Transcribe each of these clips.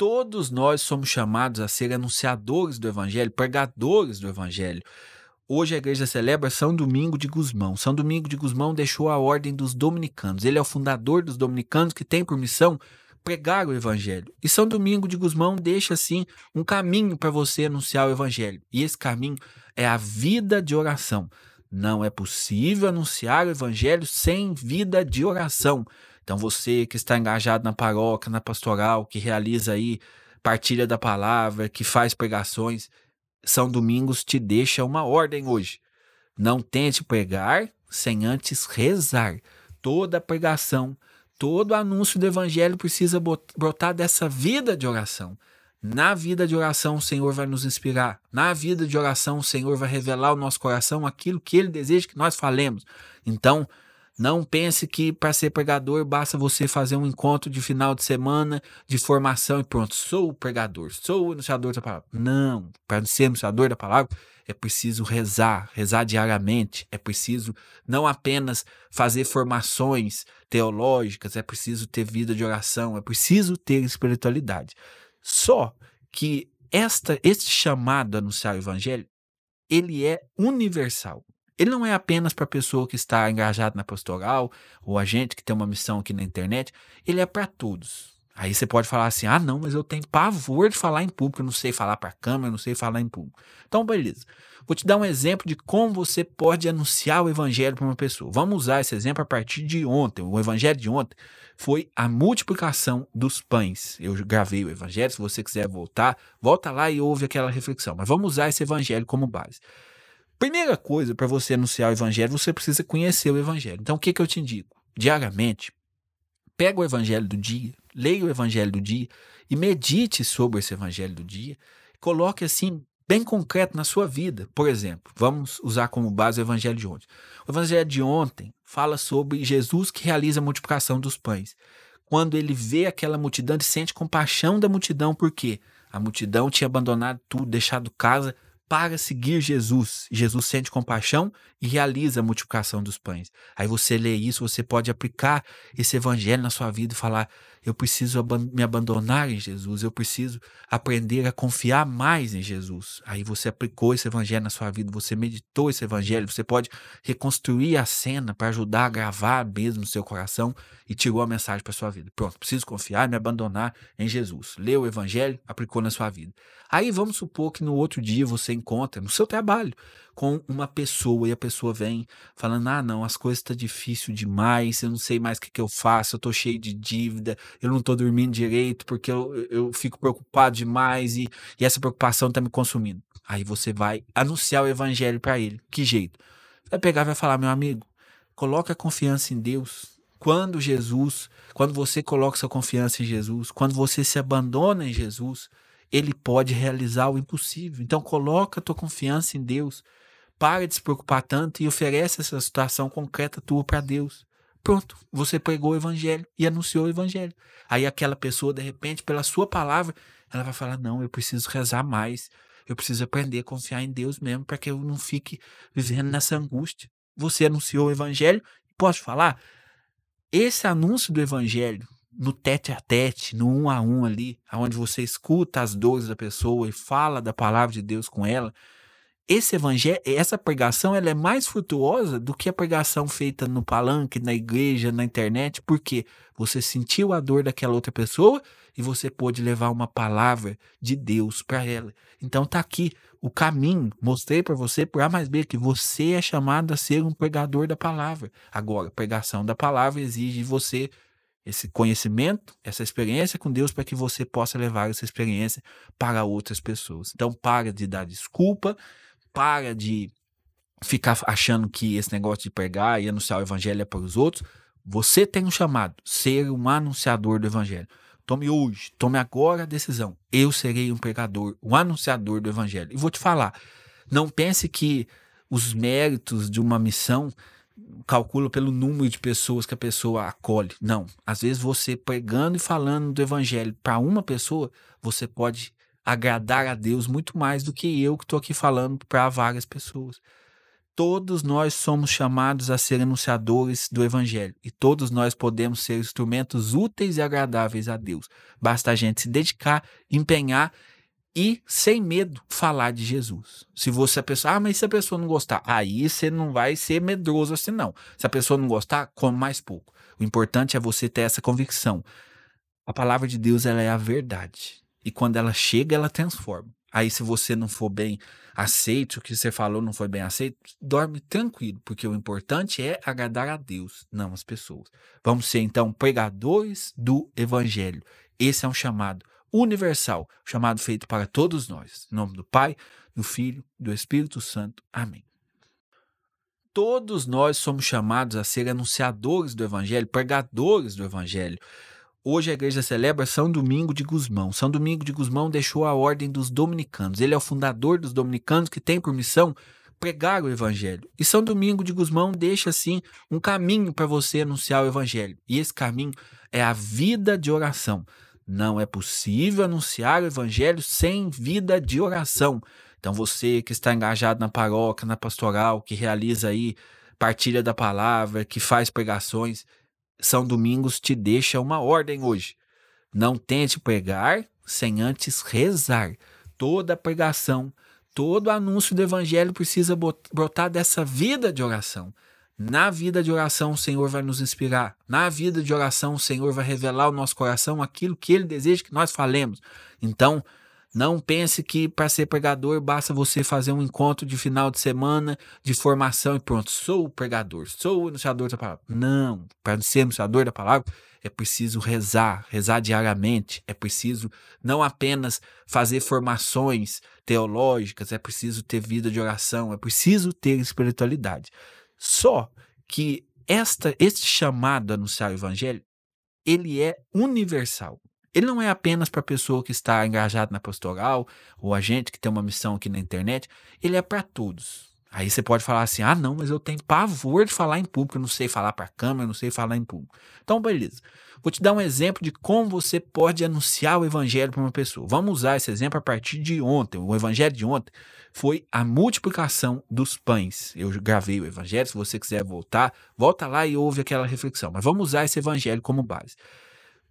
Todos nós somos chamados a ser anunciadores do evangelho, pregadores do evangelho. Hoje a igreja celebra São Domingo de Gusmão. São Domingo de Gusmão deixou a ordem dos dominicanos. Ele é o fundador dos dominicanos que tem por missão pregar o evangelho. E São Domingo de Gusmão deixa assim um caminho para você anunciar o evangelho. E esse caminho é a vida de oração. Não é possível anunciar o evangelho sem vida de oração. Então você que está engajado na paróquia, na pastoral, que realiza aí partilha da palavra, que faz pregações, São Domingos te deixa uma ordem hoje. Não tente pregar sem antes rezar. Toda pregação, todo anúncio do evangelho precisa brotar dessa vida de oração. Na vida de oração, o Senhor vai nos inspirar. Na vida de oração, o Senhor vai revelar ao nosso coração aquilo que Ele deseja que nós falemos. Então, não pense que para ser pregador basta você fazer um encontro de final de semana de formação e pronto, sou o pregador, sou o anunciador da palavra. Não, para ser anunciador da palavra é preciso rezar, rezar diariamente, é preciso não apenas fazer formações teológicas, é preciso ter vida de oração, é preciso ter espiritualidade. Só que esta, este chamado a anunciar o evangelho, ele é universal. Ele não é apenas para a pessoa que está engajada na pastoral ou a gente que tem uma missão aqui na internet, ele é para todos. Aí você pode falar assim: ah, não, mas eu tenho pavor de falar em público, eu não sei falar para a câmera, não sei falar em público. Então, beleza. Vou te dar um exemplo de como você pode anunciar o evangelho para uma pessoa. Vamos usar esse exemplo a partir de ontem. O evangelho de ontem foi a multiplicação dos pães. Eu gravei o evangelho, se você quiser voltar, volta lá e ouve aquela reflexão. Mas vamos usar esse evangelho como base. Primeira coisa para você anunciar o evangelho, você precisa conhecer o evangelho. Então, o que, que eu te indico? Diariamente, pega o evangelho do dia, leia o evangelho do dia e medite sobre esse evangelho do dia. Coloque assim bem concreto na sua vida. Por exemplo, vamos usar como base o evangelho de ontem. O evangelho de ontem fala sobre Jesus que realiza a multiplicação dos pães. Quando ele vê aquela multidão, ele sente compaixão da multidão, porque a multidão tinha abandonado tudo, deixado casa, para seguir Jesus. Jesus sente compaixão e realiza a multiplicação dos pães. Aí você lê isso, você pode aplicar esse evangelho na sua vida e falar: eu preciso me abandonar em Jesus, eu preciso aprender a confiar mais em Jesus. Aí você aplicou esse evangelho na sua vida, você meditou esse evangelho, você pode reconstruir a cena para ajudar a gravar mesmo no seu coração e tirou a mensagem para sua vida. Pronto, preciso confiar me abandonar em Jesus. Leu o evangelho, aplicou na sua vida. Aí vamos supor que no outro dia você encontra no seu trabalho com uma pessoa e a pessoa vem falando: ah, não, as coisas estão tá demais, eu não sei mais o que, que eu faço, eu tô cheio de dívida, eu não tô dormindo direito porque eu, eu fico preocupado demais e, e essa preocupação tá me consumindo. Aí você vai anunciar o evangelho para ele. Que jeito? Vai pegar e vai falar: meu amigo, coloque a confiança em Deus. Quando Jesus, quando você coloca sua confiança em Jesus, quando você se abandona em Jesus, ele pode realizar o impossível. Então coloca a tua confiança em Deus. Para de se preocupar tanto e oferece essa situação concreta tua para Deus. Pronto, você pregou o evangelho e anunciou o evangelho. Aí aquela pessoa, de repente, pela sua palavra, ela vai falar: "Não, eu preciso rezar mais. Eu preciso aprender a confiar em Deus mesmo para que eu não fique vivendo nessa angústia". Você anunciou o evangelho, posso falar? Esse anúncio do evangelho no tete a tete, no um a um ali, onde você escuta as dores da pessoa e fala da palavra de Deus com ela, esse evangelho, essa pregação, ela é mais frutuosa do que a pregação feita no palanque, na igreja, na internet, porque você sentiu a dor daquela outra pessoa e você pôde levar uma palavra de Deus para ela. Então tá aqui o caminho, mostrei para você por A mais B que você é chamado a ser um pregador da palavra. Agora, pregação da palavra exige você esse conhecimento, essa experiência com Deus para que você possa levar essa experiência para outras pessoas. Então, para de dar desculpa, para de ficar achando que esse negócio de pregar e anunciar o evangelho é para os outros. Você tem um chamado, ser um anunciador do evangelho. Tome hoje, tome agora a decisão. Eu serei um pregador, um anunciador do evangelho. E vou te falar, não pense que os méritos de uma missão calcula pelo número de pessoas que a pessoa acolhe. Não. Às vezes você pregando e falando do evangelho para uma pessoa, você pode agradar a Deus muito mais do que eu que estou aqui falando para várias pessoas. Todos nós somos chamados a ser anunciadores do Evangelho e todos nós podemos ser instrumentos úteis e agradáveis a Deus. Basta a gente se dedicar, empenhar e, sem medo, falar de Jesus. Se você a pessoa, ah, mas se a pessoa não gostar, aí você não vai ser medroso assim, não. Se a pessoa não gostar, come mais pouco. O importante é você ter essa convicção. A palavra de Deus ela é a verdade. E quando ela chega, ela transforma. Aí, se você não for bem aceito, o que você falou não foi bem aceito, dorme tranquilo, porque o importante é agradar a Deus, não as pessoas. Vamos ser, então, pregadores do Evangelho. Esse é um chamado universal, chamado feito para todos nós. Em nome do Pai, do Filho, do Espírito Santo. Amém. Todos nós somos chamados a ser anunciadores do Evangelho, pregadores do Evangelho. Hoje a igreja celebra São Domingo de Gusmão. São Domingo de Gusmão deixou a ordem dos dominicanos. Ele é o fundador dos dominicanos que tem por missão pregar o evangelho. E São Domingo de Gusmão deixa assim um caminho para você anunciar o evangelho. E esse caminho é a vida de oração. Não é possível anunciar o evangelho sem vida de oração. Então você que está engajado na paróquia, na pastoral, que realiza aí partilha da palavra, que faz pregações, são Domingos te deixa uma ordem hoje. Não tente pregar sem antes rezar. Toda pregação, todo anúncio do evangelho precisa brotar dessa vida de oração. Na vida de oração, o Senhor vai nos inspirar. Na vida de oração, o Senhor vai revelar ao nosso coração aquilo que Ele deseja que nós falemos. Então, não pense que para ser pregador basta você fazer um encontro de final de semana de formação e pronto, sou o pregador, sou o anunciador da palavra. Não, para ser anunciador da palavra é preciso rezar, rezar diariamente, é preciso não apenas fazer formações teológicas, é preciso ter vida de oração, é preciso ter espiritualidade. Só que esta este chamado a anunciar o evangelho, ele é universal. Ele não é apenas para a pessoa que está engajada na pastoral ou a gente que tem uma missão aqui na internet, ele é para todos. Aí você pode falar assim: ah, não, mas eu tenho pavor de falar em público, eu não sei falar para a câmera, eu não sei falar em público. Então, beleza. Vou te dar um exemplo de como você pode anunciar o evangelho para uma pessoa. Vamos usar esse exemplo a partir de ontem. O evangelho de ontem foi a multiplicação dos pães. Eu gravei o evangelho, se você quiser voltar, volta lá e ouve aquela reflexão. Mas vamos usar esse evangelho como base.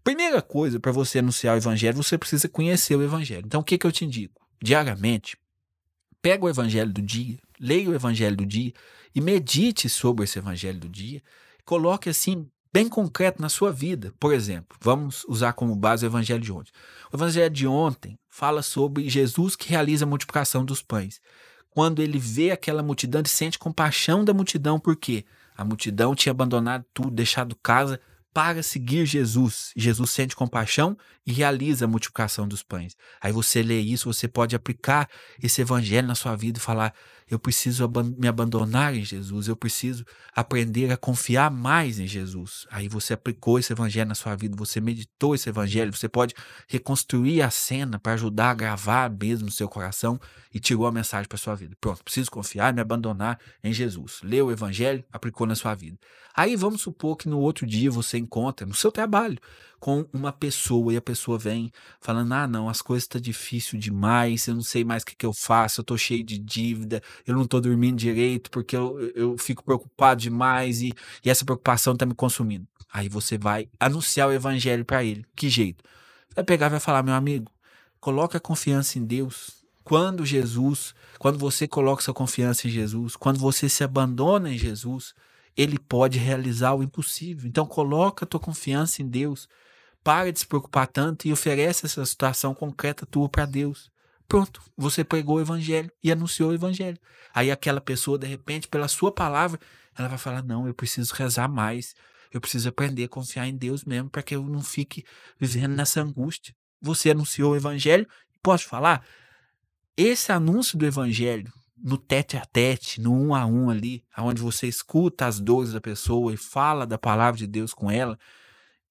Primeira coisa para você anunciar o evangelho, você precisa conhecer o evangelho. Então, o que, que eu te indico? Diariamente, pega o evangelho do dia, leia o evangelho do dia e medite sobre esse evangelho do dia. Coloque assim, bem concreto na sua vida. Por exemplo, vamos usar como base o evangelho de ontem. O evangelho de ontem fala sobre Jesus que realiza a multiplicação dos pães. Quando ele vê aquela multidão, ele sente compaixão da multidão, porque a multidão tinha abandonado tudo, deixado casa, para seguir Jesus. Jesus sente compaixão e realiza a multiplicação dos pães. Aí você lê isso, você pode aplicar esse evangelho na sua vida e falar: eu preciso me abandonar em Jesus, eu preciso aprender a confiar mais em Jesus. Aí você aplicou esse evangelho na sua vida, você meditou esse evangelho, você pode reconstruir a cena para ajudar a gravar mesmo no seu coração e tirou a mensagem para sua vida. Pronto, preciso confiar, me abandonar em Jesus. Leu o evangelho, aplicou na sua vida. Aí vamos supor que no outro dia você encontra no seu trabalho com uma pessoa e a pessoa vem falando: ah, não, as coisas estão tá difícil demais, eu não sei mais o que, que eu faço, eu estou cheio de dívida, eu não estou dormindo direito porque eu, eu fico preocupado demais e, e essa preocupação está me consumindo. Aí você vai anunciar o evangelho para ele. Que jeito? Vai pegar e vai falar: meu amigo, coloca a confiança em Deus. Quando Jesus, quando você coloca sua confiança em Jesus, quando você se abandona em Jesus, ele pode realizar o impossível. Então coloca a tua confiança em Deus para de se preocupar tanto e oferece essa situação concreta tua para Deus. Pronto, você pregou o evangelho e anunciou o evangelho. Aí aquela pessoa, de repente, pela sua palavra, ela vai falar: Não, eu preciso rezar mais. Eu preciso aprender a confiar em Deus mesmo para que eu não fique vivendo nessa angústia. Você anunciou o evangelho. Posso falar? Esse anúncio do evangelho no tete a tete, no um a um ali, onde você escuta as dores da pessoa e fala da palavra de Deus com ela,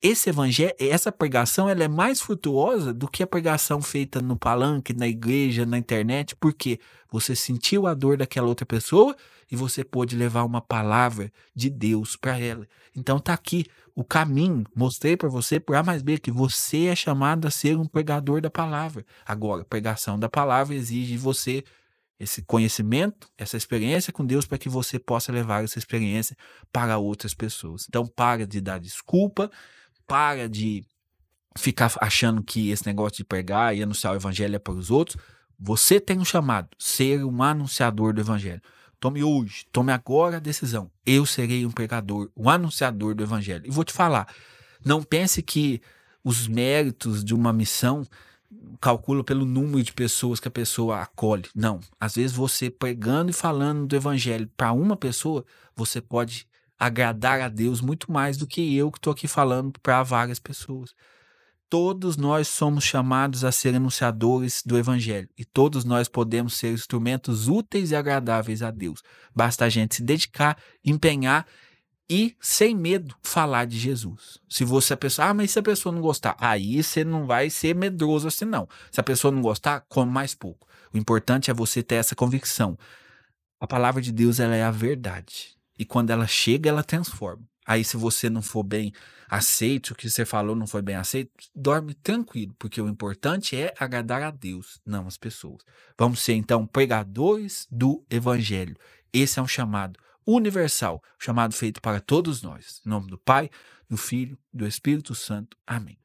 esse evangelho, essa pregação, ela é mais frutuosa do que a pregação feita no palanque, na igreja, na internet, porque você sentiu a dor daquela outra pessoa e você pôde levar uma palavra de Deus para ela. Então tá aqui o caminho, mostrei para você por A mais B que você é chamado a ser um pregador da palavra. Agora, pregação da palavra exige de você esse conhecimento, essa experiência com Deus para que você possa levar essa experiência para outras pessoas. Então, para de dar desculpa, para de ficar achando que esse negócio de pregar e anunciar o evangelho é para os outros. Você tem um chamado, ser um anunciador do evangelho. Tome hoje, tome agora a decisão. Eu serei um pregador, um anunciador do evangelho. E vou te falar, não pense que os méritos de uma missão calcula pelo número de pessoas que a pessoa acolhe. Não. Às vezes você pregando e falando do evangelho para uma pessoa, você pode agradar a Deus muito mais do que eu que estou aqui falando para várias pessoas. Todos nós somos chamados a ser anunciadores do evangelho e todos nós podemos ser instrumentos úteis e agradáveis a Deus. Basta a gente se dedicar, empenhar e sem medo falar de Jesus. Se você a pessoa, ah, mas se a pessoa não gostar, aí você não vai ser medroso assim não. Se a pessoa não gostar, come mais pouco. O importante é você ter essa convicção. A palavra de Deus ela é a verdade. E quando ela chega, ela transforma. Aí se você não for bem aceito, o que você falou não foi bem aceito, dorme tranquilo, porque o importante é agradar a Deus, não as pessoas. Vamos ser então pregadores do evangelho. Esse é um chamado universal, chamado feito para todos nós. Em nome do Pai, do Filho, do Espírito Santo. Amém.